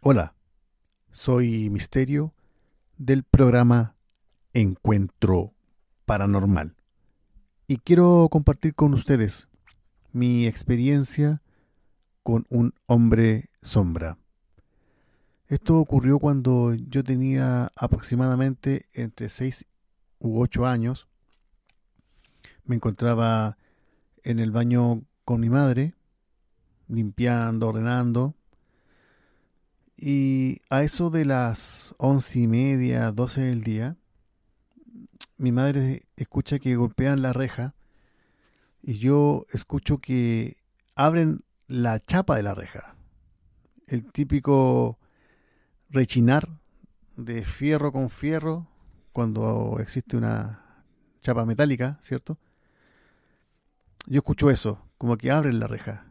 Hola, soy Misterio del programa Encuentro Paranormal y quiero compartir con ustedes mi experiencia con un hombre sombra. Esto ocurrió cuando yo tenía aproximadamente entre 6 u 8 años. Me encontraba en el baño con mi madre, limpiando, ordenando, y a eso de las once y media, doce del día, mi madre escucha que golpean la reja y yo escucho que abren la chapa de la reja. El típico rechinar de fierro con fierro cuando existe una chapa metálica, ¿cierto? Yo escucho eso, como que abren la reja.